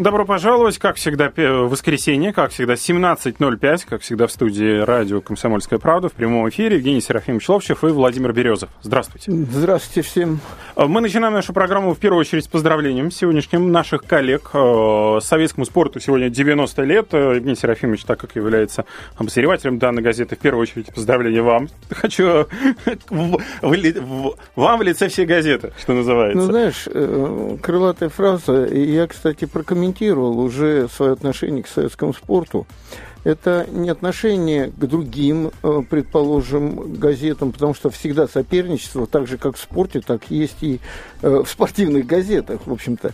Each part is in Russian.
Добро пожаловать, как всегда, в воскресенье, как всегда, 17.05, как всегда, в студии радио «Комсомольская правда» в прямом эфире Евгений Серафимович Ловчев и Владимир Березов. Здравствуйте. Здравствуйте всем. Мы начинаем нашу программу в первую очередь с поздравлением сегодняшним наших коллег. Э, советскому спорту сегодня 90 лет. Э, Евгений Серафимович, так как является обозревателем данной газеты, в первую очередь поздравления вам. Хочу вам в лице всей газеты, что называется. Ну, знаешь, э, крылатая фраза, я, кстати, прокомментирую комментировал уже свое отношение к советскому спорту. Это не отношение к другим, э, предположим, газетам, потому что всегда соперничество, так же как в спорте, так есть и э, в спортивных газетах, в общем-то.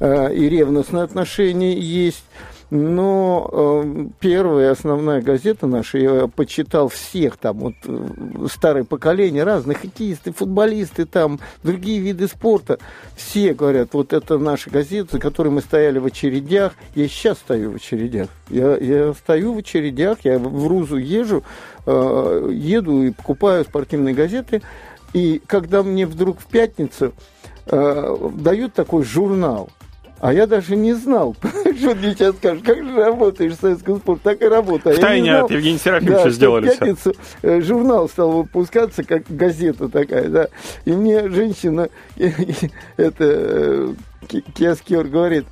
Э, и ревностное отношение есть. Но э, первая основная газета наша, я почитал всех там, вот э, старое поколение, разных хоккеисты, футболисты, там, другие виды спорта. Все говорят, вот это наша газета, за которой мы стояли в очередях. Я сейчас стою в очередях. Я, я стою в очередях, я в Рузу езжу, э, еду и покупаю спортивные газеты. И когда мне вдруг в пятницу э, дают такой журнал, а я даже не знал, что мне сейчас скажут, как же работаешь в советском спорте, так и работаю. В тайне от Евгения Серафимовича да, сделали в пятницу все. Э, журнал стал выпускаться, как газета такая, да. И мне женщина, это Киаскер говорит,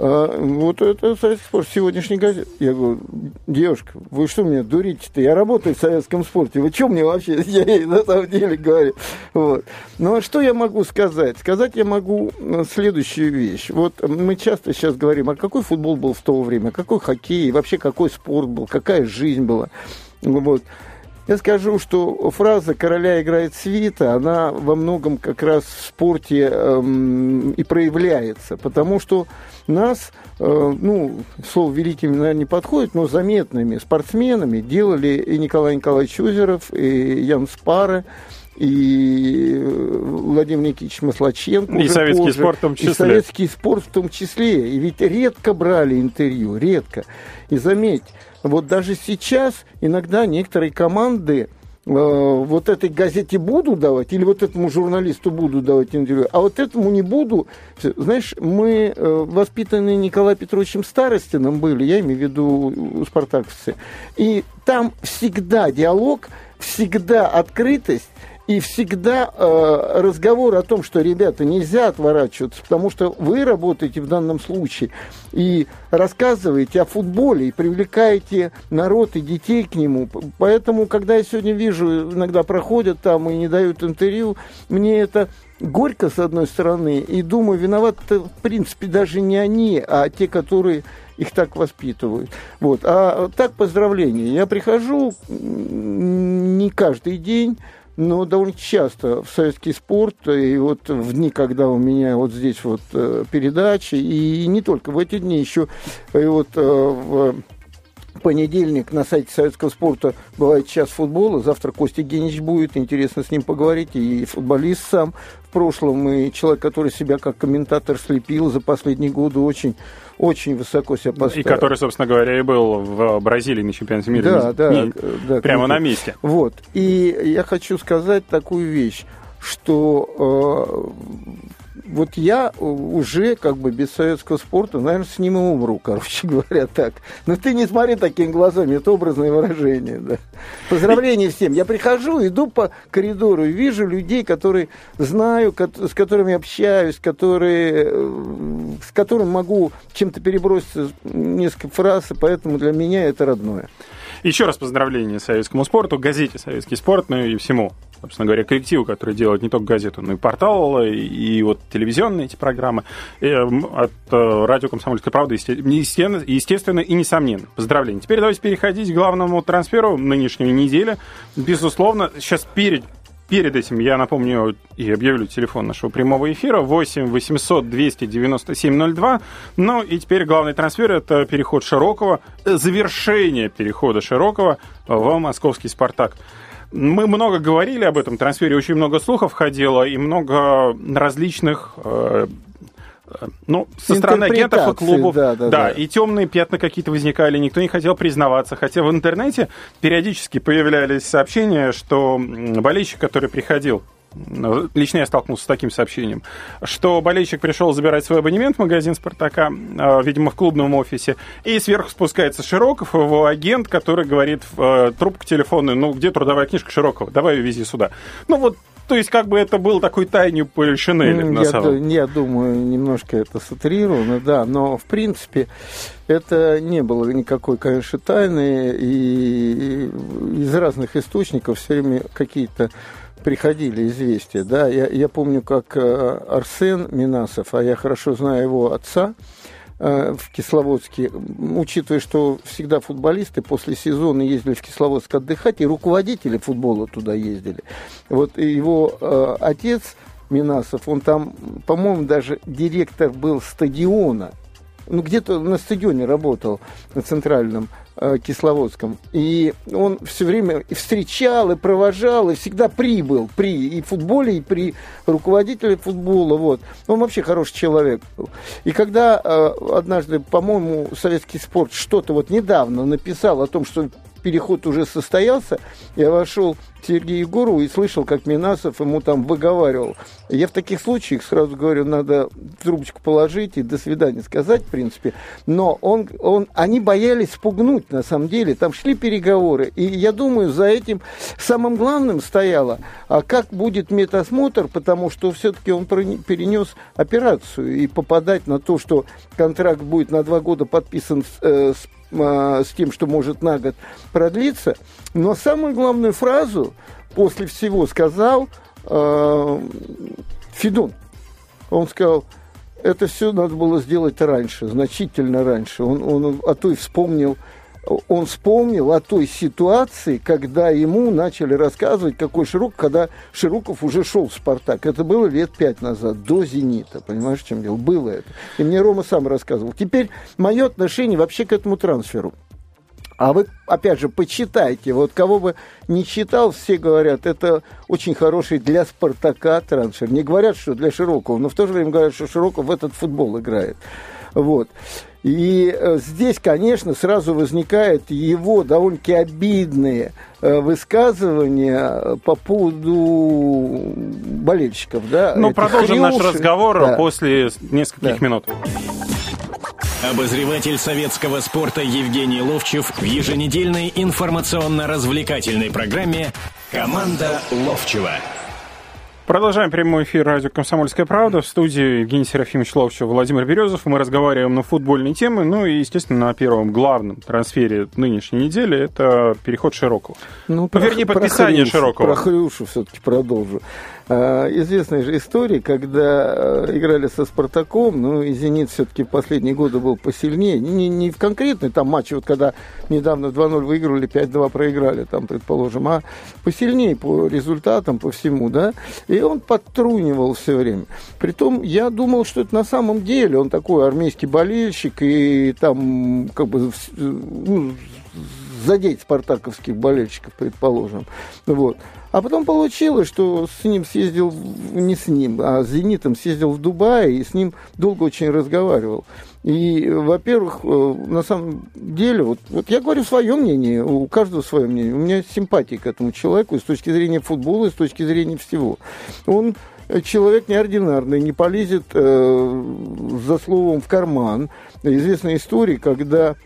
а, вот это советский спорт, сегодняшний газет. Я говорю, девушка, вы что меня дурите-то? Я работаю в советском спорте. Вы что мне вообще? Я ей на самом деле говорю. Вот. Ну, а что я могу сказать? Сказать я могу э, следующую вещь. Вот мы часто сейчас говорим, а какой футбол был в то время, какой хоккей, вообще какой спорт был, какая жизнь была. Вот. Я скажу, что фраза «короля играет свита», она во многом как раз в спорте эм, и проявляется, потому что нас, э, ну, слово великими, наверное, не подходит, но заметными спортсменами делали и Николай Николаевич Озеров, и Ян Спары, и э, Владимир Никитич Маслаченко. И советский позже, спорт в том числе. И советский спорт в том числе. И ведь редко брали интервью, редко. И заметь, вот даже сейчас иногда некоторые команды э, вот этой газете буду давать, или вот этому журналисту буду давать интервью, а вот этому не буду. Знаешь, мы э, воспитаны Николаем Петровичем Старостиным были, я имею в виду спартаковцы, и там всегда диалог, всегда открытость, и всегда э, разговор о том, что, ребята, нельзя отворачиваться, потому что вы работаете в данном случае и рассказываете о футболе, и привлекаете народ и детей к нему. Поэтому, когда я сегодня вижу, иногда проходят там и не дают интервью, мне это горько, с одной стороны, и думаю, виноват в принципе, даже не они, а те, которые их так воспитывают. Вот. А так поздравления. Я прихожу не каждый день, но довольно часто в советский спорт, и вот в дни, когда у меня вот здесь вот э, передачи, и не только в эти дни, еще и вот э, в понедельник на сайте советского спорта бывает час футбола. Завтра Костя Генич будет, интересно с ним поговорить. И футболист сам в прошлом, и человек, который себя как комментатор слепил за последние годы, очень очень высоко себя поставил. И который, собственно говоря, и был в Бразилии на чемпионате мира. Да, да, не, да. Прямо на месте. Вот. И я хочу сказать такую вещь, что э, вот я уже как бы без советского спорта, наверное, с ним и умру, короче говоря, так. Но ты не смотри такими глазами, это образное выражение, да. Поздравления всем. Я прихожу, иду по коридору и вижу людей, которые знаю, с которыми общаюсь, которые, э, с которыми могу чем-то переброситься несколько фраз, и поэтому для меня это родное. Еще раз поздравления советскому спорту, газете «Советский спорт», ну и всему, собственно говоря, коллективу, который делает не только газету, но и портал, и, и вот телевизионные эти программы. И, эм, от э, радио «Комсомольская правда», естественно, естественно и несомненно. Поздравления. Теперь давайте переходить к главному трансферу нынешней недели. Безусловно, сейчас перед Перед этим я напомню и объявлю телефон нашего прямого эфира 8 800 297 02. Ну и теперь главный трансфер это переход Широкого, завершение перехода Широкого в московский «Спартак». Мы много говорили об этом трансфере, очень много слухов ходило и много различных э, ну, со стороны агентов и клубов. Да, да, да, да, и темные пятна какие-то возникали, никто не хотел признаваться. Хотя в интернете периодически появлялись сообщения, что болельщик, который приходил Лично я столкнулся с таким сообщением, что болельщик пришел забирать свой абонемент в магазин «Спартака», а, видимо, в клубном офисе, и сверху спускается Широков, его агент, который говорит в э, трубку телефонную, ну, где трудовая книжка Широкова, давай ее вези сюда. Ну, вот то есть, как бы это был такой тайню Полишинеля, на я, самом Я думаю, немножко это сатрировано, да, но, в принципе, это не было никакой, конечно, тайны, и из разных источников все время какие-то приходили известия, да, я, я помню, как э, Арсен Минасов, а я хорошо знаю его отца, э, в Кисловодске, учитывая, что всегда футболисты после сезона ездили в Кисловодск отдыхать, и руководители футбола туда ездили. Вот его э, отец Минасов, он там, по-моему, даже директор был стадиона, ну, где-то на стадионе работал, на центральном, Э, Кисловодском. И он все время и встречал, и провожал, и всегда прибыл при и футболе, и при руководителе футбола. Вот. Он вообще хороший человек. И когда э, однажды, по-моему, советский спорт что-то вот недавно написал о том, что переход уже состоялся, я вошел к Сергею Егорову и слышал, как Минасов ему там выговаривал. Я в таких случаях сразу говорю, надо трубочку положить и до свидания сказать, в принципе. Но он, он, они боялись спугнуть, на самом деле. Там шли переговоры. И я думаю, за этим самым главным стояло, а как будет медосмотр, потому что все-таки он перенес операцию. И попадать на то, что контракт будет на два года подписан с, э, с а, с тем, что может на год продлиться. Но самую главную фразу после всего сказал э, Федун. Он сказал, это все надо было сделать раньше, значительно раньше. Он, он а то и вспомнил он вспомнил о той ситуации, когда ему начали рассказывать, какой Широков, когда Широков уже шел в «Спартак». Это было лет пять назад, до «Зенита». Понимаешь, в чем дело? Было это. И мне Рома сам рассказывал. Теперь мое отношение вообще к этому трансферу. А вы, опять же, почитайте. Вот кого бы не читал, все говорят, это очень хороший для «Спартака» трансфер. Не говорят, что для Широкого, но в то же время говорят, что Широков в этот футбол играет. Вот. И э, здесь, конечно, сразу возникают его довольно-таки обидные э, высказывания по поводу болельщиков. Да, ну, продолжим хрюши. наш разговор да. после нескольких да. минут. Обозреватель советского спорта Евгений Ловчев в еженедельной информационно-развлекательной программе «Команда Ловчева». Продолжаем прямой эфир радио «Комсомольская правда». В студии Евгений Серафимович Ловчев, Владимир Березов. Мы разговариваем на футбольные темы. Ну и, естественно, на первом главном трансфере нынешней недели это переход Широкого. Ну, про, Вернее, подписание про Широкого. Про Хрюшу все-таки продолжу. А, известная же история, когда э, играли со «Спартаком», ну, и «Зенит» все-таки последние годы был посильнее. Не, не в конкретной там матче, вот когда недавно 2-0 выиграли, 5-2 проиграли, там, предположим, а посильнее по результатам, по всему, да. И он подтрунивал все время. Притом я думал, что это на самом деле он такой армейский болельщик, и там как бы ну, задеть спартаковских болельщиков, предположим. Вот. А потом получилось, что с ним съездил, не с ним, а с «Зенитом» съездил в Дубай и с ним долго очень разговаривал. И, во-первых, э, на самом деле, вот, вот я говорю свое мнение, у каждого свое мнение. У меня симпатия к этому человеку и с точки зрения футбола, и с точки зрения всего. Он человек неординарный, не полезет э, за словом в карман. Известная история, когда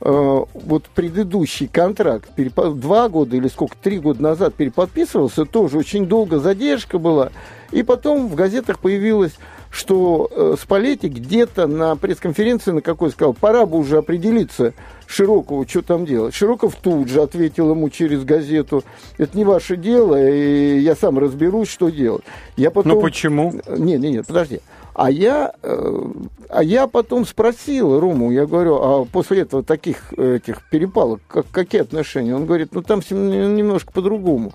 вот предыдущий контракт, два года или сколько, три года назад переподписывался, тоже очень долго задержка была. И потом в газетах появилось, что э, Спалетти где-то на пресс-конференции на какой сказал, пора бы уже определиться Широкову, что там делать. Широков тут же ответил ему через газету, это не ваше дело, и я сам разберусь, что делать. Я потом... Ну почему? Нет, нет, нет, подожди. А я, э, а я потом спросил Рому, я говорю, а после этого таких этих перепалок, как, какие отношения? Он говорит, ну там немножко по-другому.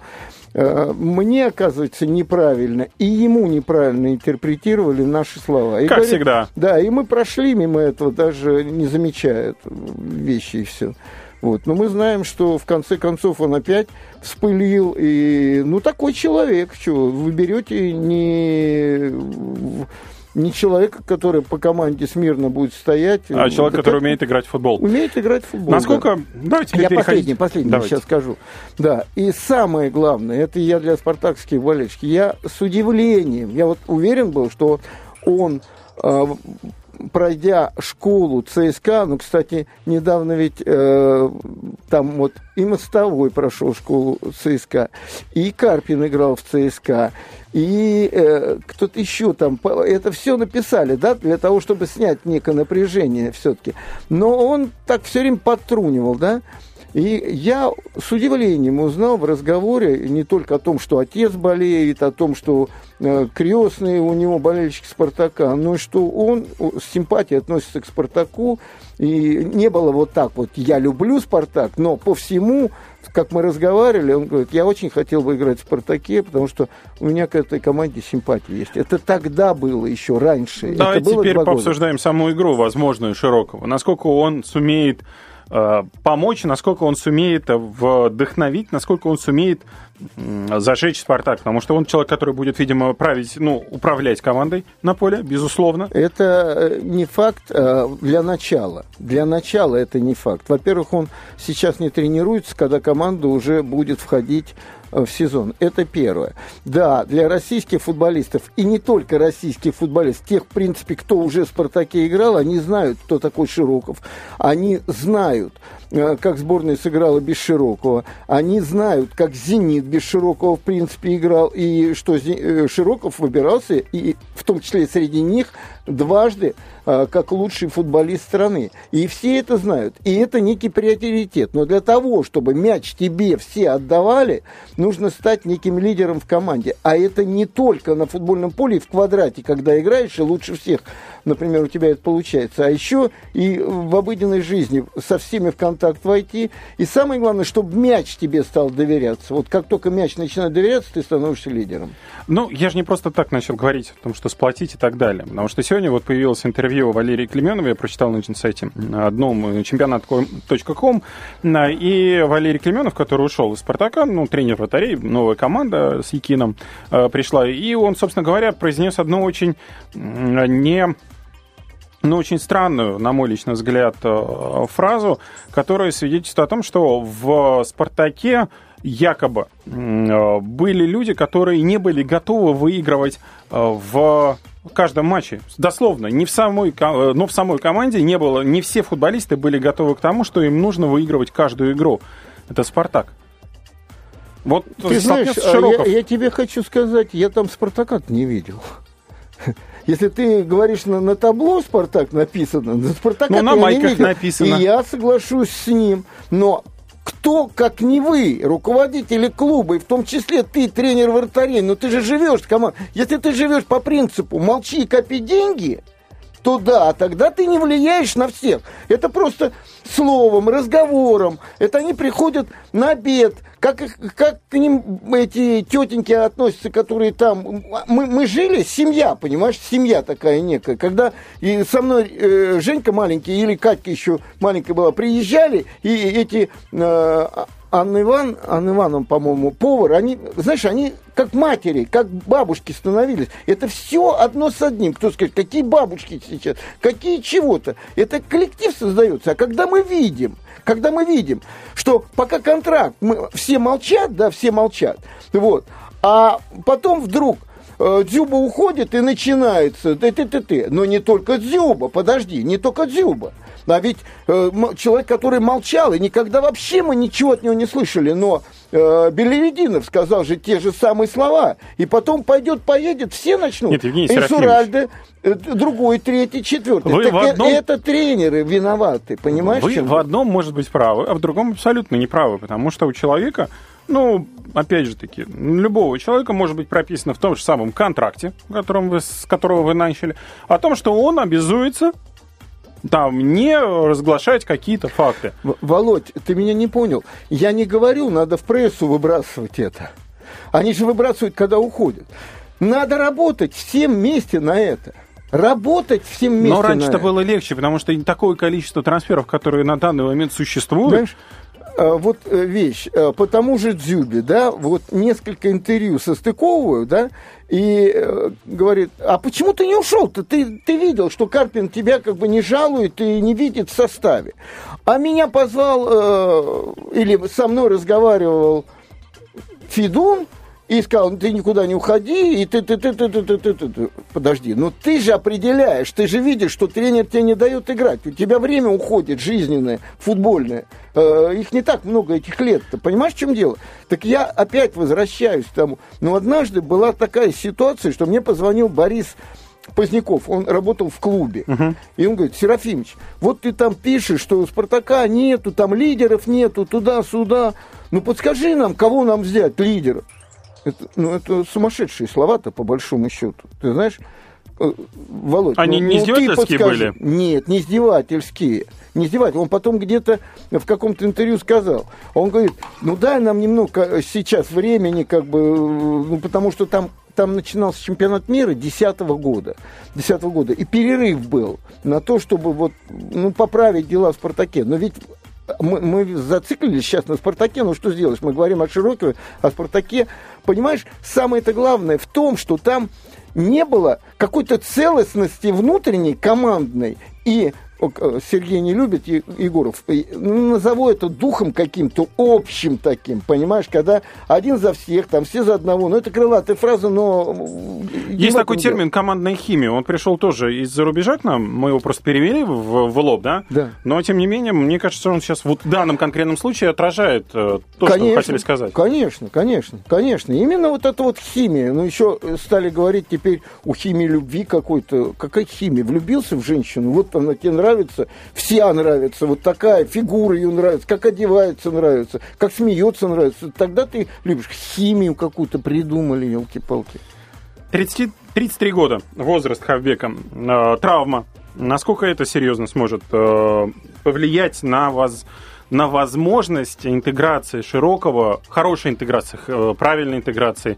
Э, мне, оказывается, неправильно, и ему неправильно интерпретировали наши слова. И как говорит, всегда. Да, и мы прошли мимо этого, даже не замечая вещи и все. Вот. Но мы знаем, что в конце концов он опять вспылил. И, ну, такой человек, что вы берете не не человека, который по команде смирно будет стоять. А человек, который умеет играть в футбол. Умеет играть в футбол. Насколько... Да. Давайте я последний, последний Давайте. сейчас скажу. Да, и самое главное, это я для спартакских болельщиков, я с удивлением, я вот уверен был, что он а, пройдя школу ЦСКА, ну, кстати, недавно ведь э, там вот и Мостовой прошел школу ЦСКА, и Карпин играл в ЦСКА, и э, кто-то еще там, это все написали, да, для того, чтобы снять некое напряжение все-таки. Но он так все время подтрунивал, да, и я с удивлением узнал в разговоре не только о том, что отец болеет, о том, что э, крестные у него болельщики Спартака, но и что он с симпатией относится к Спартаку. И не было вот так вот «я люблю Спартак», но по всему как мы разговаривали, он говорит, я очень хотел бы играть в «Спартаке», потому что у меня к этой команде симпатия есть. Это тогда было еще раньше. Давай теперь пообсуждаем года. саму игру, возможную, Широкого. Насколько он сумеет помочь, насколько он сумеет вдохновить, насколько он сумеет зажечь Спартак, потому что он человек, который будет, видимо, править, ну, управлять командой на поле, безусловно. Это э, не факт э, для начала. Для начала это не факт. Во-первых, он сейчас не тренируется, когда команда уже будет входить в сезон. Это первое. Да, для российских футболистов, и не только российских футболистов, тех, в принципе, кто уже в «Спартаке» играл, они знают, кто такой Широков. Они знают, э, как сборная сыграла без Широкого. Они знают, как «Зенит» без Широкого, в принципе, играл, и что э, Широков выбирался, и в том числе среди них дважды а, как лучший футболист страны. И все это знают. И это некий приоритет. Но для того, чтобы мяч тебе все отдавали, нужно стать неким лидером в команде. А это не только на футбольном поле и в квадрате, когда играешь, и лучше всех, например, у тебя это получается, а еще и в обыденной жизни со всеми в контакт войти. И самое главное, чтобы мяч тебе стал доверяться. Вот как только мяч начинает доверяться, ты становишься лидером. Ну, я же не просто так начал говорить о том, что сплотить и так далее. Потому что сегодня вот появилось интервью Валерии Клеменовой, я прочитал на сайте одном э, чемпионат.ком, и Валерий Клеменов, который ушел из «Спартака», ну, тренер вратарей, новая команда с Якином э, пришла, и он, собственно говоря, произнес одну очень не ну, очень странную, на мой личный взгляд, э, фразу, которая свидетельствует о том, что в «Спартаке» якобы были люди, которые не были готовы выигрывать в каждом матче. Дословно, не в самой, э, но в самой команде не было, не все футболисты были готовы к тому, что им нужно выигрывать каждую игру. Это Спартак. Вот Ты знаешь, а я, я тебе хочу сказать, я там Спартака не видел. Если ты говоришь на, на табло Спартак написано, на Спартака ну, на майках написано. И я соглашусь с ним. Но кто, как не вы, руководители клуба, и в том числе ты, тренер вратарей, но ты же живешь, команда. Если ты живешь по принципу молчи и копи деньги, то да, тогда ты не влияешь на всех. Это просто словом, разговором. Это они приходят на обед. Как, как к ним эти тетеньки относятся, которые там... Мы, мы жили, семья, понимаешь, семья такая некая. Когда и со мной э, Женька маленький или Катька еще маленькая была, приезжали, и эти э, Анна Иван, Анна Ивановна, по-моему, повар, они, знаешь, они как матери, как бабушки становились. Это все одно с одним. Кто скажет, какие бабушки сейчас, какие чего-то. Это коллектив создается. А когда мы видим, когда мы видим, что пока контракт, мы, все молчат, да, все молчат, вот, а потом вдруг э, Дзюба уходит и начинается, ты ты ты ты но не только Дзюба, подожди, не только Дзюба. А ведь э, человек, который молчал, и никогда вообще мы ничего от него не слышали, но э, Белевединов сказал же те же самые слова, и потом пойдет, поедет, все начнут. Нет, Евгений Инсуральде, э, другой, третий, четвертый. Вы так в одном... это тренеры виноваты, понимаешь? Вы в одном, может быть, правы, а в другом абсолютно не правы, потому что у человека ну, опять же таки, любого человека может быть прописано в том же самом контракте, которым вы, с которого вы начали, о том, что он обязуется там не разглашать какие-то факты. Володь, ты меня не понял. Я не говорю, надо в прессу выбрасывать это. Они же выбрасывают, когда уходят. Надо работать всем вместе на это. Работать всем вместе. Но раньше это было легче, потому что такое количество трансферов, которые на данный момент существуют. Знаешь, вот э, вещь. А, по тому же Дзюбе, да, вот несколько интервью состыковываю, да, и э, говорит, а почему ты не ушел-то? Ты, ты видел, что Карпин тебя как бы не жалует и не видит в составе. А меня позвал, э, или со мной разговаривал Фидун, и сказал, ты никуда не уходи, и ты, ты, ты, ты, ты, ты, ты, ты, ты. подожди, но ты же определяешь, ты же видишь, что тренер тебе не дает играть, у тебя время уходит жизненное, футбольное, э, их не так много этих лет, ты понимаешь, в чем дело? Так я опять возвращаюсь к тому, но однажды была такая ситуация, что мне позвонил Борис Поздняков, он работал в клубе. Uh-huh. И он говорит, Серафимович, вот ты там пишешь, что у Спартака нету, там лидеров нету, туда-сюда. Ну подскажи нам, кого нам взять лидеров? Это, ну, это сумасшедшие слова-то, по большому счету. Ты знаешь, э, Володь, Они ну, не издевательские были? Нет, не издевательские. Не издевательские. Он потом где-то в каком-то интервью сказал. Он говорит, ну дай нам немного сейчас времени, как бы, ну, потому что там там начинался чемпионат мира 2010 года. 10 года. И перерыв был на то, чтобы вот, ну, поправить дела в «Спартаке». Но ведь мы, мы зациклились сейчас на «Спартаке», ну что сделаешь? Мы говорим о Широкове, о «Спартаке». Понимаешь, самое-то главное в том, что там не было какой-то целостности внутренней, командной и Сергей не любит Егоров, ну, назову это духом каким-то общим таким, понимаешь, когда один за всех, там все за одного, ну это крылатая фраза, но... Есть такой термин командная химия, он пришел тоже из-за рубежа к нам, мы его просто перевели в, в лоб, да? Да. Но тем не менее, мне кажется, он сейчас вот в данном конкретном случае отражает э, то, конечно, что вы хотели сказать. Конечно, конечно, конечно. Именно вот эта вот химия, ну еще стали говорить теперь у химии любви какой-то, какая химия, влюбился в женщину, вот она тебе нравится, нравится, вся нравится, вот такая фигура ее нравится, как одевается нравится, как смеется нравится, тогда ты любишь химию какую-то придумали, елки-палки. 30, 33 года, возраст Хавбека, э, травма. Насколько это серьезно сможет э, повлиять на вас, на возможность интеграции широкого, хорошей интеграции, э, правильной интеграции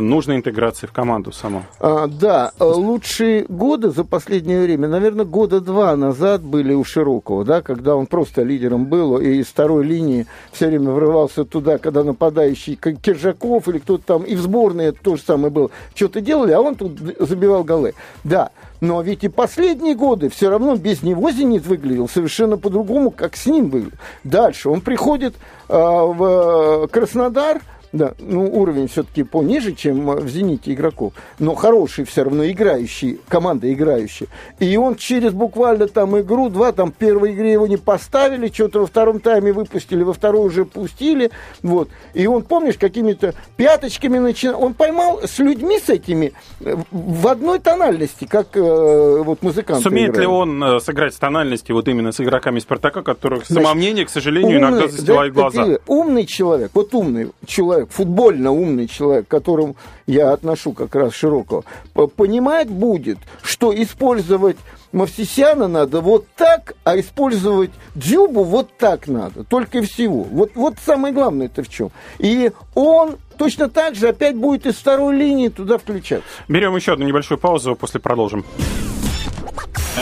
нужной интеграции в команду саму. А, да, лучшие годы за последнее время, наверное, года два назад были у Широкого, да, когда он просто лидером был, и из второй линии все время врывался туда, когда нападающий Киржаков или кто-то там, и в сборной это то же самое было, что-то делали, а он тут забивал голы. Да, но ведь и последние годы все равно без него «Зенит» выглядел совершенно по-другому, как с ним был. Дальше он приходит э, в Краснодар – да, ну уровень все-таки пониже, чем в «Зените» игроков, но хороший все равно, играющий, команда играющая. И он через буквально там игру, два, там в первой игре его не поставили, что-то во втором тайме выпустили, во второй уже пустили, вот. И он, помнишь, какими-то пяточками начинал, он поймал с людьми с этими э, в одной тональности, как э, вот музыканты Сумеет играют. ли он э, сыграть с тональности вот именно с игроками «Спартака», которых Значит, самомнение, к сожалению, умный, иногда застилает да, глаза? Умный человек, вот умный человек, человек, футбольно умный человек, к которому я отношу как раз широкого, понимать будет, что использовать Мавсисяна надо вот так, а использовать Дзюбу вот так надо. Только и всего. Вот, вот самое главное это в чем. И он точно так же опять будет из второй линии туда включаться. Берем еще одну небольшую паузу, после продолжим.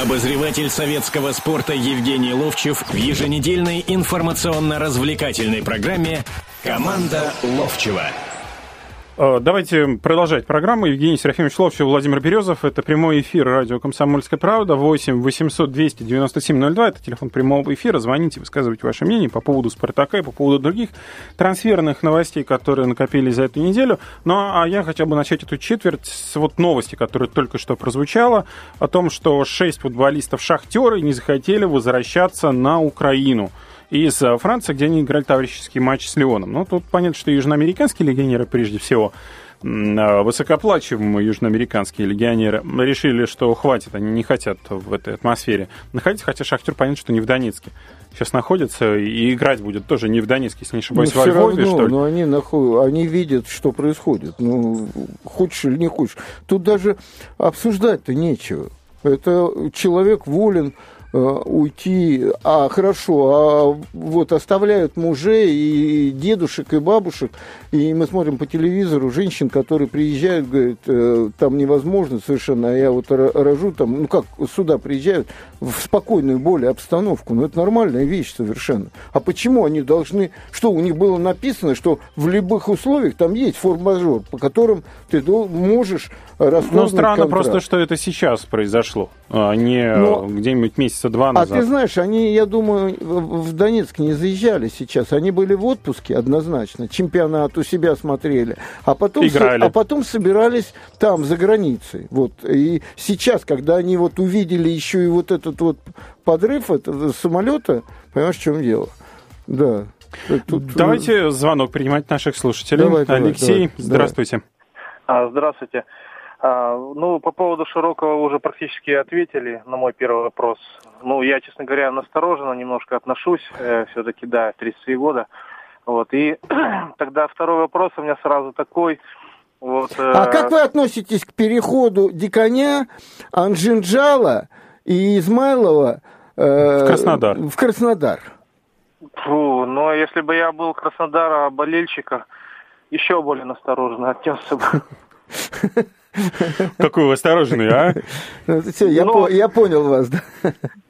Обозреватель советского спорта Евгений Ловчев в еженедельной информационно-развлекательной программе «Команда Ловчева». Э, давайте продолжать программу. Евгений Серафимович Ловчев, Владимир Березов. Это прямой эфир радио «Комсомольская правда». 8 800 297 02. Это телефон прямого эфира. Звоните, высказывайте ваше мнение по поводу «Спартака» и по поводу других трансферных новостей, которые накопились за эту неделю. Ну, а я хотел бы начать эту четверть с вот новости, которая только что прозвучала, о том, что шесть футболистов «Шахтера» не захотели возвращаться на Украину из э, Франции, где они играли товарищеский матч с Леоном. Ну, тут понятно, что южноамериканские легионеры, прежде всего, э, высокооплачиваемые южноамериканские легионеры решили, что хватит, они не хотят в этой атмосфере находиться, хотя Шахтер понятно, что не в Донецке сейчас находится, и играть будет тоже не в Донецке, если не ошибаюсь, но во Львове, равно, что ли. Но они, нахуй, они видят, что происходит. Ну, хочешь или не хочешь. Тут даже обсуждать-то нечего. Это человек волен уйти, а хорошо, а вот оставляют мужей и дедушек, и бабушек, и мы смотрим по телевизору женщин, которые приезжают, говорят, э, там невозможно совершенно, а я вот рожу там, ну как, сюда приезжают в спокойную более обстановку, ну это нормальная вещь совершенно. А почему они должны, что у них было написано, что в любых условиях там есть форс-мажор, по которым ты можешь Ну, странно контракт. просто, что это сейчас произошло, а не Но... где-нибудь месяц месяца два назад. А ты знаешь, они, я думаю, в Донецк не заезжали сейчас. Они были в отпуске однозначно, чемпионат у себя смотрели. А потом, Играли. а потом собирались там, за границей. Вот. И сейчас, когда они вот увидели еще и вот этот вот подрыв этого самолета, понимаешь, в чем дело? Да. Тут... Давайте звонок принимать наших слушателей. Давай, Алексей, давай, здравствуйте. Давай. Здравствуйте. А, ну, по поводу Широкого уже практически ответили на мой первый вопрос. Ну, я, честно говоря, настороженно немножко отношусь, э, все-таки, да, 33 года. Вот, и тогда второй вопрос у меня сразу такой. Вот, э... А как вы относитесь к переходу Диконя, Анжинджала и Измайлова э, в Краснодар? В Краснодар. Фу, но если бы я был Краснодара болельщика, еще более настороженно отнесся бы. Какой вы осторожный, а? Ну, все, я, ну, по, я понял вас, да.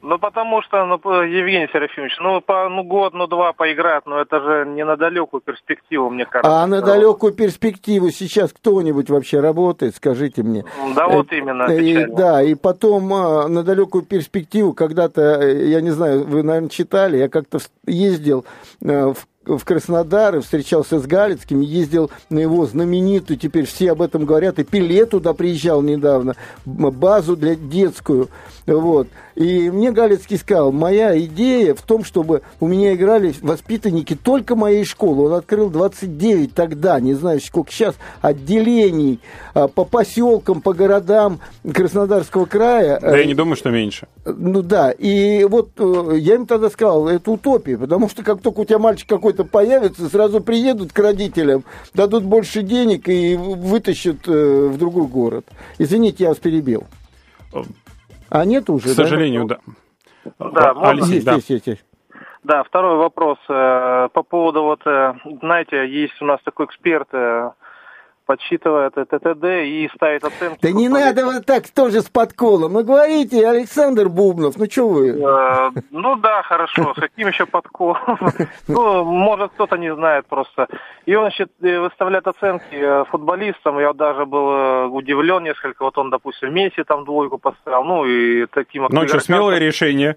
Ну, потому что, ну, Евгений Серафимович, ну, по, ну, год, ну, два поиграть, но это же не на далекую перспективу, мне кажется. А на далекую перспективу сейчас кто-нибудь вообще работает, скажите мне? Да, вот именно. Э, и, да, и потом а, на далекую перспективу когда-то, э, я не знаю, вы, наверное, читали, я как-то ездил э, в в Краснодар и встречался с Галицким, ездил на его знаменитую, теперь все об этом говорят, и Пеле туда приезжал недавно, базу для детскую, вот. И мне Галицкий сказал, моя идея в том, чтобы у меня играли воспитанники только моей школы. Он открыл 29 тогда, не знаю, сколько сейчас, отделений а, по поселкам, по городам Краснодарского края. Да я не думаю, что меньше. Ну да, и вот э, я им тогда сказал, это утопия, потому что как только у тебя мальчик какой-то появится, сразу приедут к родителям, дадут больше денег и вытащат э, в другой город. Извините, я вас перебил. А нет уже, К сожалению, да. Да, да можно? Алексей, есть, да. есть, есть, есть. Да, второй вопрос. Э, по поводу, вот, э, знаете, есть у нас такой эксперт, э, подсчитывает ТТД и ставит оценки. Да не надо вот так тоже с подколом. Ну говорите, Александр Бубнов, ну что вы? Э, ну да, хорошо. С каким еще подколом? Ну, может, кто-то не знает просто. И он, значит, выставляет оценки э, футболистам. Я даже был э, удивлен несколько. Вот он, допустим, Месси там двойку поставил. Ну и таким... Ну что, смелое решение.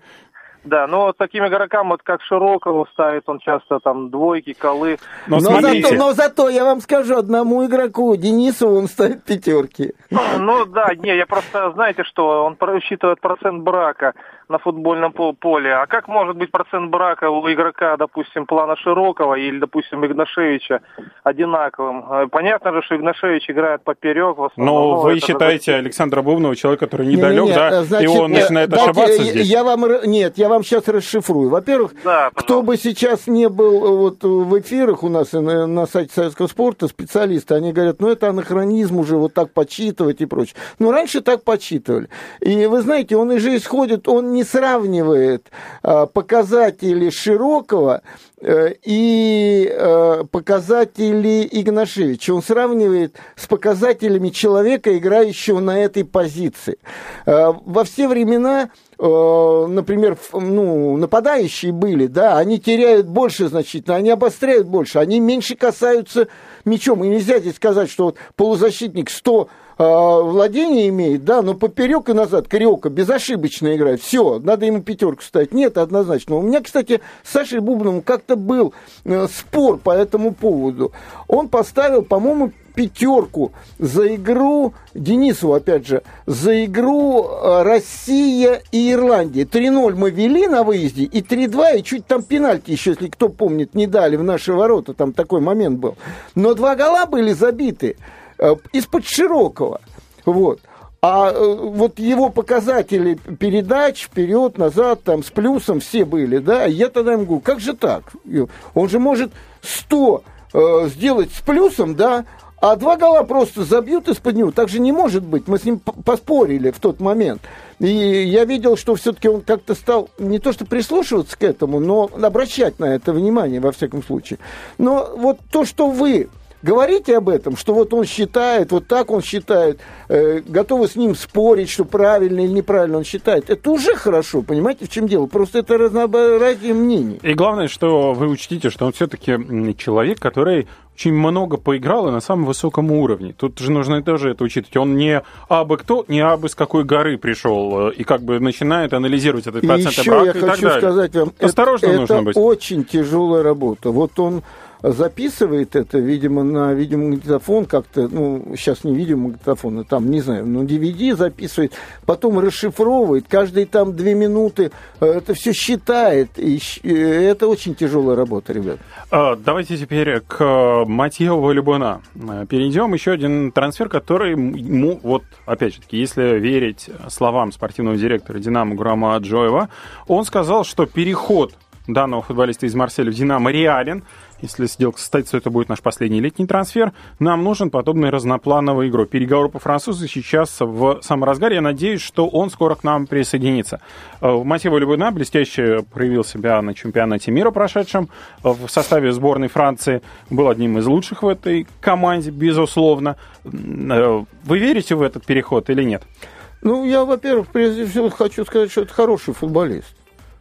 Да, но таким игрокам, вот как Широкого ставит, он часто там двойки, колы. Но, но, зато, но зато я вам скажу, одному игроку, Денису, он ставит пятерки. Ну да, не, я просто, знаете что, он рассчитывает процент брака на футбольном поле. А как может быть процент брака у игрока, допустим, плана Широкого или, допустим, Игнашевича одинаковым? Э, понятно же, что Игнашевич играет поперек. В основном, Но ну, вы считаете же... Александра Бубнова человек, который недалек, не, не, да, значит, и он начинает дайте, ошибаться здесь? Я вам, нет, я вам сейчас расшифрую. Во-первых, да, кто бы сейчас не был э, вот в эфирах у нас на, на сайте Советского спорта, специалисты, они говорят, ну это анахронизм уже вот так подсчитывать и прочее. Но раньше так подсчитывали. И вы знаете, он и же исходит, он не сравнивает а, показатели Широкого э, и э, показатели Игнашевича. Он сравнивает с показателями человека, играющего на этой позиции. Э, во все времена например, ну, нападающие были, да, они теряют больше значительно, они обостряют больше, они меньше касаются мячом. И нельзя здесь сказать, что вот полузащитник 100 а, владение имеет, да, но поперек и назад Кариока безошибочно играет. Все, надо ему пятерку ставить. Нет, однозначно. У меня, кстати, с Сашей Бубновым как-то был э, спор по этому поводу. Он поставил, по-моему, пятерку за игру, Денисову, опять же, за игру э, Россия и Ирландия. 3-0 мы вели на выезде, и 3-2, и чуть там пенальти еще, если кто помнит, не дали в наши ворота, там такой момент был. Но два гола были забиты. Э, из-под широкого. Вот. А э, вот его показатели передач вперед, назад, там с плюсом все были, да, я тогда ему говорю, как же так? Он же может 100 э, сделать с плюсом, да, А два гола просто забьют из-под него. Так же не может быть. Мы с ним поспорили в тот момент. И я видел, что все-таки он как-то стал не то что прислушиваться к этому, но обращать на это внимание, во всяком случае. Но вот то, что вы говорите об этом, что вот он считает, вот так он считает, э, готовы с ним спорить, что правильно или неправильно он считает. Это уже хорошо, понимаете, в чем дело? Просто это разнообразие мнений. И главное, что вы учтите, что он все-таки человек, который очень много поиграл и на самом высоком уровне. Тут же нужно тоже это учитывать. Он не абы кто, не абы с какой горы пришел э, и как бы начинает анализировать этот процент брака я и хочу так далее. сказать вам, Осторожно это, нужно это быть. очень тяжелая работа. Вот он записывает это, видимо, на видеомагнитофон как-то, ну, сейчас не видеомагнитофон, а там, не знаю, ну, DVD записывает, потом расшифровывает, каждые там две минуты э, это все считает, и это очень тяжелая работа, ребят. А, давайте теперь к Матьеву Любона. Перейдем. Еще один трансфер, который ему, вот, опять же таки, если верить словам спортивного директора «Динамо» Гурама Джоева, он сказал, что переход данного футболиста из Марселя в «Динамо» реален, если сделка состоится, это будет наш последний летний трансфер. Нам нужен подобный разноплановый игрок. Переговоры по французу сейчас в самом разгаре. Я надеюсь, что он скоро к нам присоединится. Э, в Любина блестяще проявил себя на чемпионате мира прошедшем. В составе сборной Франции был одним из лучших в этой команде, безусловно. Э, вы верите в этот переход или нет? Ну, я, во-первых, прежде всего хочу сказать, что это хороший футболист.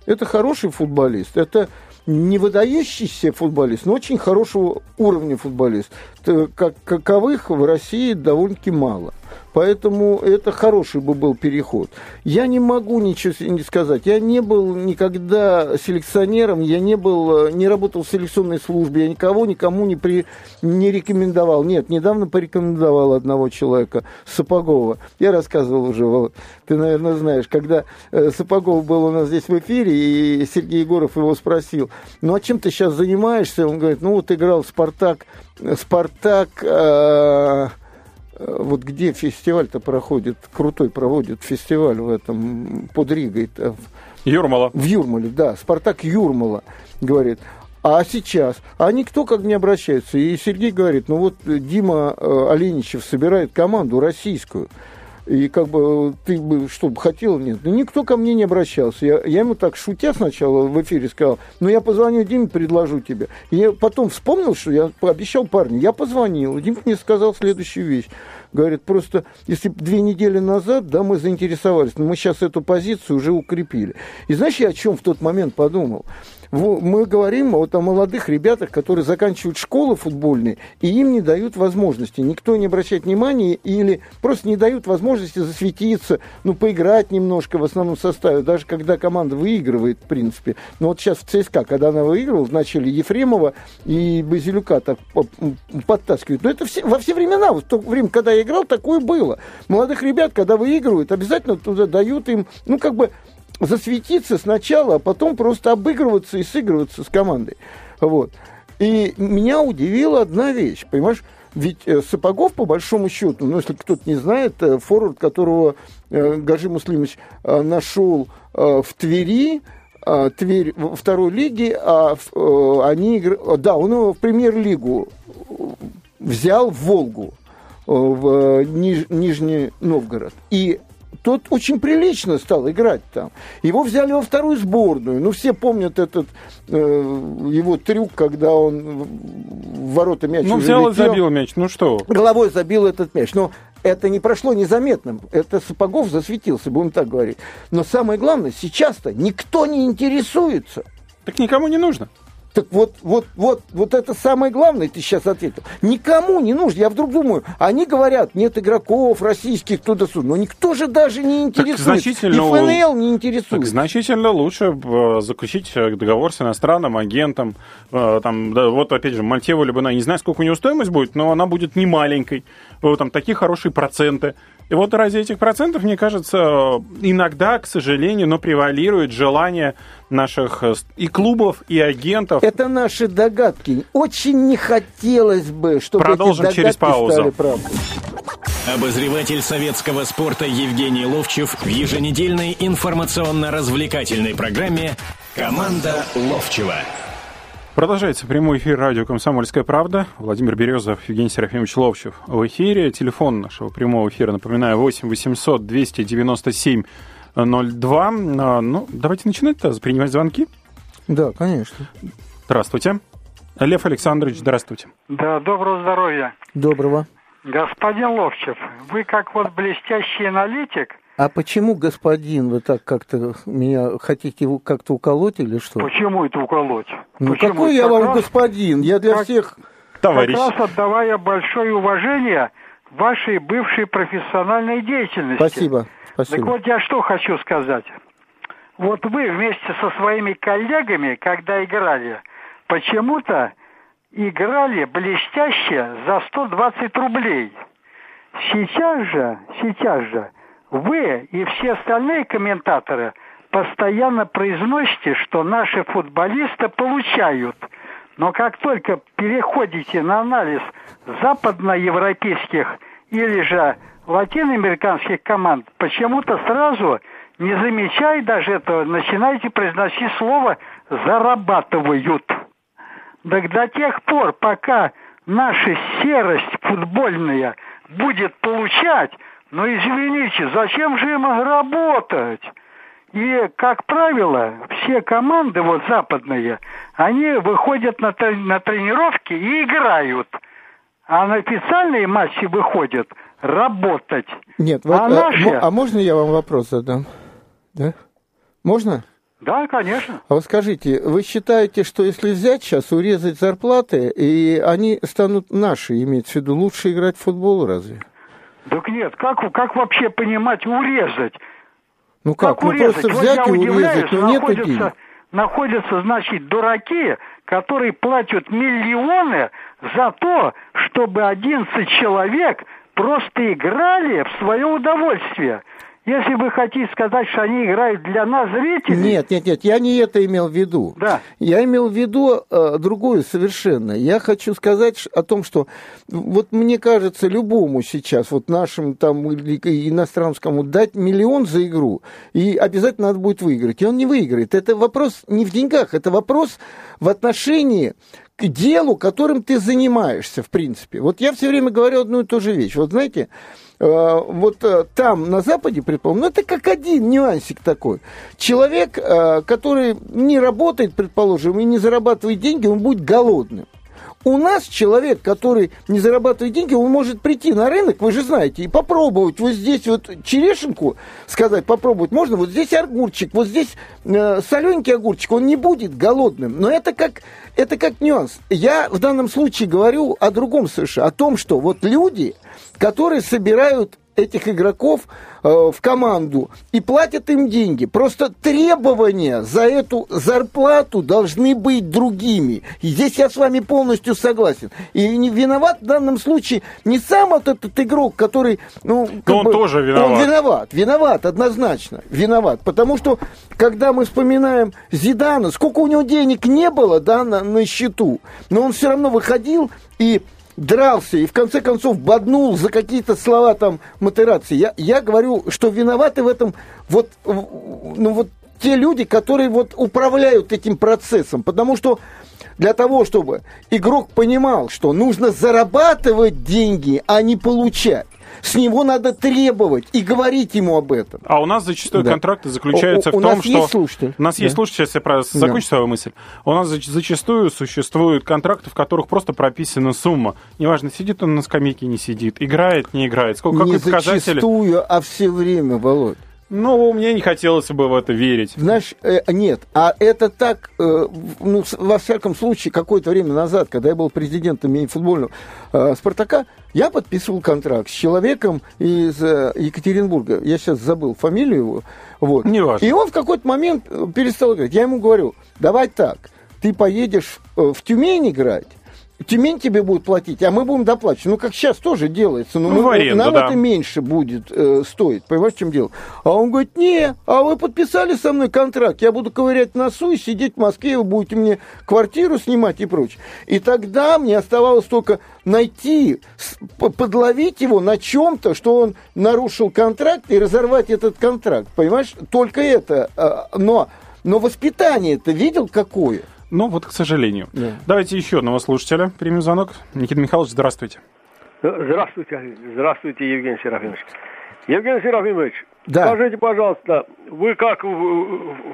Это хороший футболист. Это не выдающийся футболист, но очень хорошего уровня футболист. Как, каковых в России довольно-таки мало. Поэтому это хороший бы был переход. Я не могу ничего не сказать. Я не был никогда селекционером, я не был, не работал в селекционной службе, я никого никому не, при, не рекомендовал. Нет, недавно порекомендовал одного человека, Сапогова. Я рассказывал уже, ты, наверное, знаешь, когда э, Сапогов был у нас здесь в эфире, и Сергей Егоров его спросил, ну а чем ты сейчас занимаешься? Он говорит, ну вот играл Спартак, Спартак... Э, Э, вот где фестиваль-то проходит, крутой проводит фестиваль в этом, под Ригой. -то, Юрмала. В Юрмале, да, Спартак Юрмала, говорит. А сейчас? А никто как не обращается. И Сергей говорит, ну вот Дима э, Оленичев собирает команду российскую. И как бы ты бы что хотел, нет. Ну, никто ко мне не обращался. Я, я ему так шутя сначала в эфире сказал, ну я позвоню Диме, предложу тебе. И я потом вспомнил, что я пообещал парню. Я позвонил. Дима мне сказал следующую вещь. Говорит, просто если две недели назад, да, мы заинтересовались, но мы сейчас эту позицию уже укрепили. И знаешь, я о чем в тот момент подумал? Мы говорим вот о молодых ребятах, которые заканчивают школы футбольные, и им не дают возможности. Никто не обращает внимания или просто не дают возможности засветиться, ну, поиграть немножко в основном составе, даже когда команда выигрывает, в принципе. Но вот сейчас в ЦСКА, когда она выигрывала, начали Ефремова и Базилюка так подтаскивать. Но это все, во все времена, в то время, когда я играл, такое было. Молодых ребят, когда выигрывают, обязательно туда дают им, ну, как бы засветиться сначала, а потом просто обыгрываться и сыгрываться с командой. Вот. И меня удивила одна вещь, понимаешь? Ведь э, Сапогов, по большому счету, ну, если кто-то не знает, э, форвард, которого э, Гажи Муслимович нашел в Твери, Тверь во второй лиге, а они. Да, он его в премьер-лигу взял в Волгу, в Ниж, Нижний Новгород. И тот очень прилично стал играть там. Его взяли во вторую сборную. Ну, все помнят этот э, его трюк, когда он в ворота мяч Ну, взял и забил мяч, ну что? Головой забил этот мяч. Но это не прошло незаметным. Это Сапогов засветился, будем так говорить. Но самое главное, сейчас-то никто не интересуется. Так никому не нужно. Так вот, вот, вот, вот это самое главное, ты сейчас ответил. Никому не нужно. Я вдруг думаю, они говорят, нет игроков российских туда-сюда. Но никто же даже не интересует. Так значительно, И ФНЛ не интересует. Так значительно лучше э, заключить э, договор с иностранным агентом. Э, там, да, вот опять же, Мальтева Любина, не знаю, сколько у нее стоимость будет, но она будет не маленькой. Там такие хорошие проценты. И вот ради этих процентов, мне кажется, иногда, к сожалению, но превалирует желание наших э, и клубов, и агентов. Это наши догадки. Очень не хотелось бы, чтобы Продолжим эти через паузу. стали правдой. Обозреватель советского спорта Евгений Ловчев в еженедельной информационно-развлекательной программе «Команда Ловчева». Продолжается прямой эфир радио «Комсомольская правда». Владимир Березов, Евгений Серафимович Ловчев в эфире. Телефон нашего прямого эфира, напоминаю, 8 800 297 02. Ну, давайте начинать-то, принимать звонки. Да, конечно. Здравствуйте. Лев Александрович, здравствуйте. Да, доброго здоровья. Доброго. Господин Ловчев, вы как вот блестящий аналитик, А почему, господин, вы так как-то меня хотите как-то уколоть или что? почему это уколоть? Ну Почему? какой я Как вам раз- господин? Я для как- всех... Товарищ. Как раз отдавая большое уважение вашей бывшей профессиональной деятельности. Спасибо. Так Спасибо. вот я что хочу сказать. Вот вы вместе со своими коллегами, когда играли, почему-то играли блестяще за 120 рублей. Сейчас же, сейчас же вы и все остальные комментаторы постоянно произносите, что наши футболисты получают. Но как только переходите на анализ западноевропейских или же латиноамериканских команд, почему-то сразу, не замечая даже этого, начинаете произносить слово «зарабатывают». Так до тех пор, пока наша серость футбольная будет получать, но извините, зачем же им работать? И, как правило, все команды вот западные, они выходят на, на тренировки и играют. А на официальные матчи выходят работать. Нет, вот, А а, наши? а можно я вам вопрос задам? Да? Можно? Да, конечно. А вот скажите, вы считаете, что если взять сейчас, урезать зарплаты, и они станут наши, имеется в виду, лучше играть в футбол разве? Так нет, как, как вообще понимать урезать? Ну как, ну урезать? просто Вот взять и я удивляюсь, урезать, ну нет денег. находятся, находятся, значит, дураки, которые платят миллионы за то, чтобы 11 человек просто играли в свое удовольствие. Если вы хотите сказать, что они играют для нас, зрителей... Нет, нет, нет, я не это имел в виду. Да. Я имел в виду э, другое совершенно. Я хочу сказать о том, что вот мне кажется, любому сейчас, вот нашим там иностранскому, дать миллион за игру, и обязательно надо будет выиграть. И он не выиграет. Это вопрос не в деньгах, это вопрос в отношении к делу, которым ты занимаешься, в принципе. Вот я все время говорю одну и ту же вещь. Вот знаете, вот э, там, на Западе, предположим, ну, это как один нюансик такой. Человек, э, который не работает, предположим, и не зарабатывает деньги, он будет голодным. У нас человек, который не зарабатывает деньги, он может прийти на рынок, вы же знаете, и попробовать вот здесь вот черешенку, сказать, попробовать можно, вот здесь огурчик, вот здесь э, солененький огурчик, он не будет голодным. Но это как, это как нюанс. Я в данном случае говорю о другом совершенно, о том, что вот люди, которые собирают этих игроков э, в команду и платят им деньги. Просто требования за эту зарплату должны быть другими. И здесь я с вами полностью согласен. И не виноват в данном случае не сам вот этот игрок, который... Ну, Но он тоже виноват. Он виноват, виноват, однозначно, виноват. Потому что, когда мы вспоминаем Зидана, сколько у него денег не было, да, на, на счету, но он все равно выходил и дрался и в конце концов боднул за какие-то слова там матерации. Я, я говорю, что виноваты в этом вот, ну, вот те люди, которые вот управляют этим процессом. Потому что для того, чтобы игрок понимал, что нужно зарабатывать деньги, а не получать, с него надо требовать и говорить ему об этом. А у нас зачастую Да. контракты заключаются У- у в том, нас что... есть слушатель? У нас есть Да. слушатель, сейчас я про... закончу свою мысль. У нас зач- зачастую существуют контракты, в которых просто прописана сумма. Неважно, сидит он на скамейке, не сидит, играет, не играет. Сколько, не какой показатель. зачастую, а все время, Володь. Ну, мне не хотелось бы в это верить. Знаешь, э, нет, а это так, э, ну, во всяком случае, какое-то время назад, когда я был президентом мини-футбольного э, «Спартака», я подписывал контракт с человеком из э, Екатеринбурга. Я сейчас забыл фамилию его. Вот. Неважно. И он в какой-то момент э, перестал играть. Я ему говорю, давай так, ты поедешь э, в Тюмень играть, Тюмень тебе будет платить, а мы будем доплачивать. Ну, как сейчас тоже делается. Но Ну, мы- в аренду, нам да. это меньше будет э, стоить. Понимаешь, в чем дело? А он говорит, не, а вы подписали со мной контракт, я буду ковырять носу и сидеть в Москве, вы будете мне квартиру снимать и прочее. И тогда мне оставалось только найти, подловить его на чем-то, что он нарушил контракт и разорвать этот контракт. Понимаешь? Только это. А, Но, но воспитание ты видел какое? Ну, вот, к сожалению. Да. Давайте еще одного слушателя. Примем звонок. Никита Михайлович, здравствуйте. Здравствуйте. Здравствуйте, Евгений Серафимович. Евгений Серафимович, Да. скажите, пожалуйста, вы как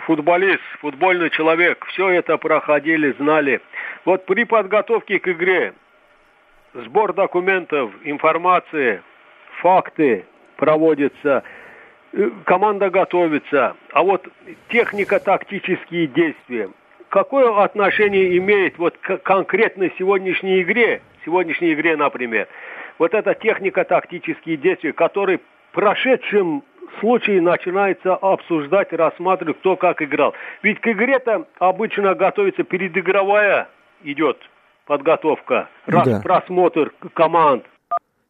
футболист, футбольный человек, все это проходили, знали. Вот при подготовке к игре сбор документов, информации, факты проводятся, э, команда готовится, а вот технико-тактические действия, какое отношение имеет вот к конкретной сегодняшней игре, сегодняшней игре, например, вот эта технико-тактические действия, которые в прошедшем случае начинается обсуждать, рассматривать, кто как играл. Ведь к игре-то обычно готовится передыгровая идет подготовка, Да. просмотр команд.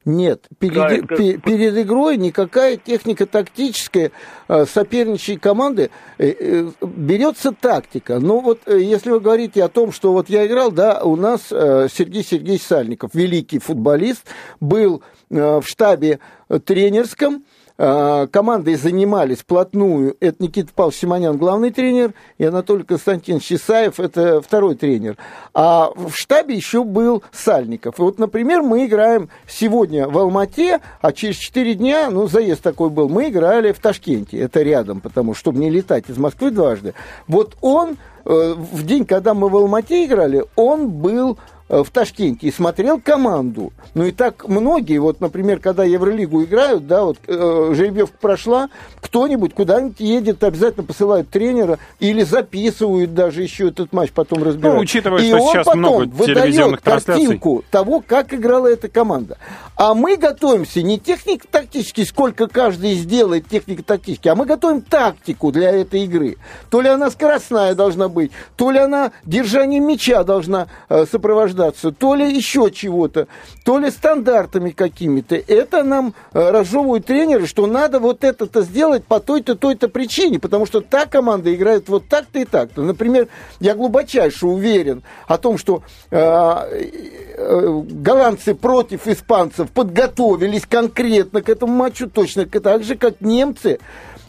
Нет, перед, Да, это- перед игрой никакая техника тактическая э, соперничьей команды э, э, берется тактика. Ну вот э, если вы говорите о том, что вот я играл, да, у нас Сергей Сергеевич Сальников, великий футболист, был в штабе тренерском, командой занимались вплотную. Это Никита Павлович Симонян, главный тренер, и Анатолий Константинович Чесаев, это второй тренер. А в штабе еще был Сальников. И вот, например, мы играем сегодня в Алмате, а через 4 дня, ну, заезд такой был, мы играли в Ташкенте. Это рядом, потому что, чтобы не летать из Москвы дважды. Вот он, э, в день, когда мы в Алмате играли, он был э, в Ташкенте и смотрел команду. Ну и так многие, вот, например, когда Евролигу играют, да, вот э, жеребьевка прошла, кто-нибудь куда-нибудь едет, обязательно посылают тренера или записывают даже еще этот матч, потом разбирают. Ну, учитывая, и что он сейчас потом много телевизионных трансляций. картинку того, как играла эта команда. А мы готовимся не технико-тактически, сколько каждый сделает технико-тактически, а мы готовим тактику для этой игры. То ли она скоростная должна быть, то ли она держанием мяча должна э, сопровождаться, то ли еще чего-то, то ли стандартами какими-то. Это нам э, разжевывают тренеры, что надо вот это-то сделать по той-то, той-то причине, потому что та команда играет вот так-то и так-то. Например, я глубочайше уверен о том, что э, э, голландцы против испанцев подготовились конкретно к этому матчу, точно так же, как немцы,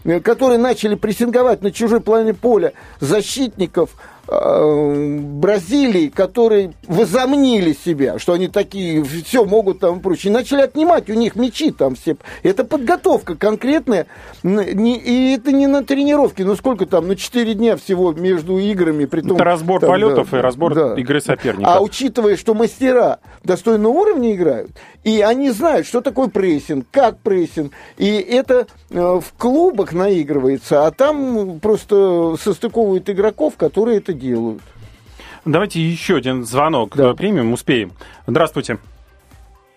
э, которые начали прессинговать на чужой половине поля защитников Бразилии, которые возомнили себя, что они такие, все могут там и прочее, и начали отнимать у них мячи там все. Это подготовка конкретная, и это не на тренировке, ну сколько там, ну 4 дня всего между играми. Притом, Это разбор там, полетов да, и разбор да. игры соперника. А учитывая, что мастера достойного уровня играют, и они знают, что такое прессинг, как прессинг, и это э, в клубах наигрывается, а там просто состыковывают игроков, которые это делают. Давайте еще один звонок Да. э, примем, успеем. Здравствуйте.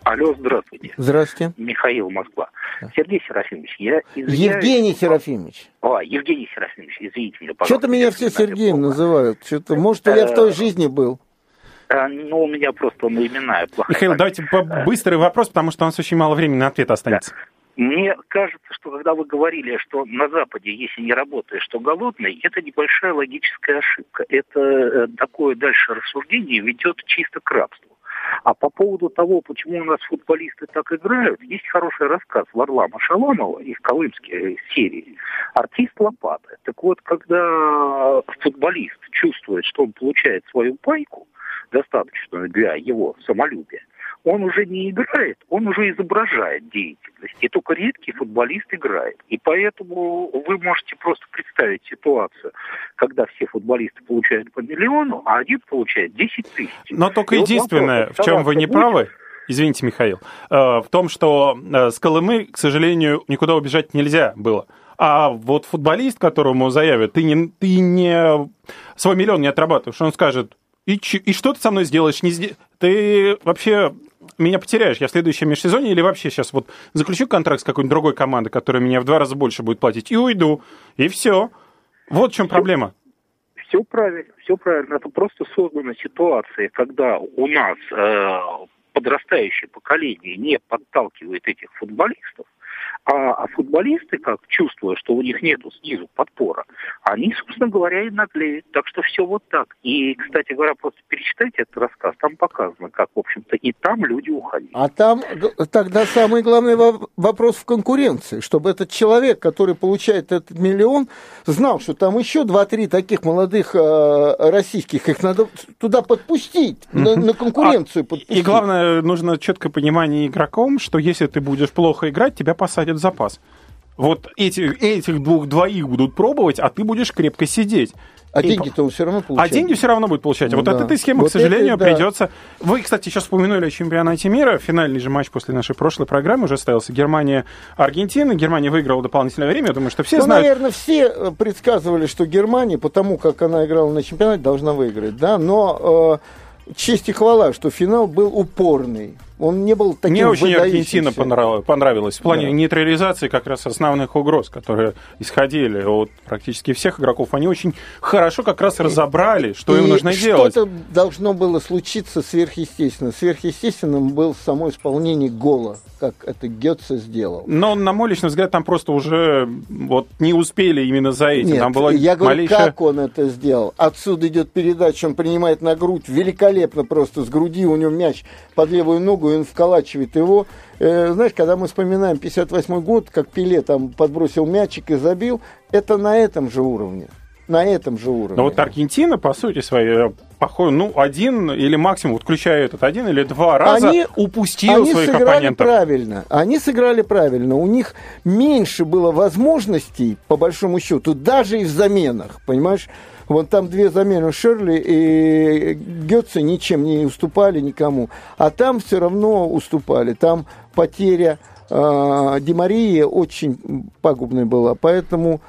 Алло, здравствуйте. Здравствуйте. Михаил, Москва. Сергей Серафимович, я извиняюсь. Евгений Серафимович. А, Евгений Серафимович, извините меня, пожалуйста. Что-то меня все Сергеем плохо. называют. Что-то, может, я в той жизни был. А, ну, у меня просто на имена плохая Михаил, давайте быстрый вопрос, потому что у нас очень мало времени на ответ останется. Мне кажется, что когда вы говорили, что на Западе, если не работаешь, то голодный, это небольшая логическая ошибка. Это э, такое дальше рассуждение ведет чисто к рабству. А по поводу того, почему у нас футболисты так играют, есть хороший рассказ Варлама Шаламова из колымской серии «Артист лопаты». Так вот, когда футболист чувствует, что он получает свою пайку, достаточную для его самолюбия, он уже не играет, он уже изображает деятельность. И только редкий футболист играет. И поэтому вы можете просто представить ситуацию, когда все футболисты получают по миллиону, а один получает 10 тысяч. Но только И единственное, вопрос, в чем вы не правы, извините, Михаил, э, в том, что э, с Колымы, к сожалению, никуда убежать нельзя было. А вот футболист, которому заявят, ты не, ты не свой миллион не отрабатываешь, он скажет, и, и что ты со мной сделаешь? Не Ты вообще меня потеряешь, я в следующем межсезоне или вообще сейчас вот заключу контракт с какой-нибудь другой командой, которая меня в два раза больше будет платить, и уйду, и все. Вот в чем проблема. Все правильно, все правильно. Это просто создана ситуация, когда у нас э, подрастающее поколение не подталкивает этих футболистов, А, а футболисты, как чувствуя, что у них нету снизу подпора, они, собственно говоря, и наглеют. Так что все вот так. И, кстати говоря, просто перечитайте этот рассказ. Там показано, как, в общем-то, и там люди уходили. А там тогда самый главный вопрос в конкуренции, чтобы этот человек, который получает этот миллион, знал, что там еще два-три таких молодых э, российских, их надо туда подпустить, на, на конкуренцию а, подпустить. И главное, нужно четкое понимание игроком, что если ты будешь плохо играть, тебя посадят в запас. Вот эти, этих двух двоих будут пробовать, а ты будешь крепко сидеть. А деньги-то он все равно получает. А деньги все равно будет получать. Ну, вот да. от этой схемы, вот к сожалению, это, да. придется. Вы, кстати, сейчас вспомянули о чемпионате мира. Финальный же матч после нашей прошлой программы уже состоялся. Германия-Аргентина. Германия выиграла дополнительное время. Я думаю, что все ну, знают. наверное, все э, предсказывали, что Германия, потому как она играла на чемпионате, должна выиграть. Да? Но э, честь и хвала, что финал был упорный. Он не был таким Мне очень Аргентина понравилась в плане да. нейтрализации как раз основных угроз, которые исходили от практически всех игроков. Они очень хорошо как раз разобрали, что и им нужно что делать. Что-то должно было случиться сверхъестественно. Сверхъестественным был само исполнение гола, как это Гетце сделал. Но, на мой личный взгляд, там просто уже вот не успели именно за этим. Нет, там была я говорю, малейшая... как он это сделал. Отсюда идет передача, он принимает на грудь, великолепно просто с груди у него мяч под левую ногу, и он вколачивает его. Э, знаешь, когда мы вспоминаем 58 год, как Пеле там подбросил мячик и забил, это на этом же уровне. На этом же уровне. Но вот Аргентина, по сути своей, похоже, ну, один или максимум, вот включая этот, один или два раза они, упустил они своих сыграли оппонентов. правильно. Они сыграли правильно. У них меньше было возможностей, по большому счету, даже и в заменах, понимаешь? Вот там две замены Шерли и Гетце ничем не уступали никому. А там все равно уступали. Там потеря э, Демарии очень пагубная была. Поэтому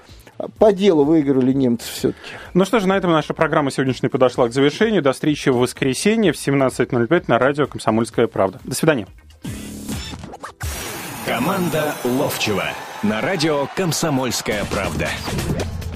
по делу выиграли немцы все-таки. Ну что ж, на этом наша программа сегодняшняя подошла к завершению. До встречи в воскресенье в 17.05 на радио «Комсомольская правда». До свидания. Команда Ловчева на радио «Комсомольская правда».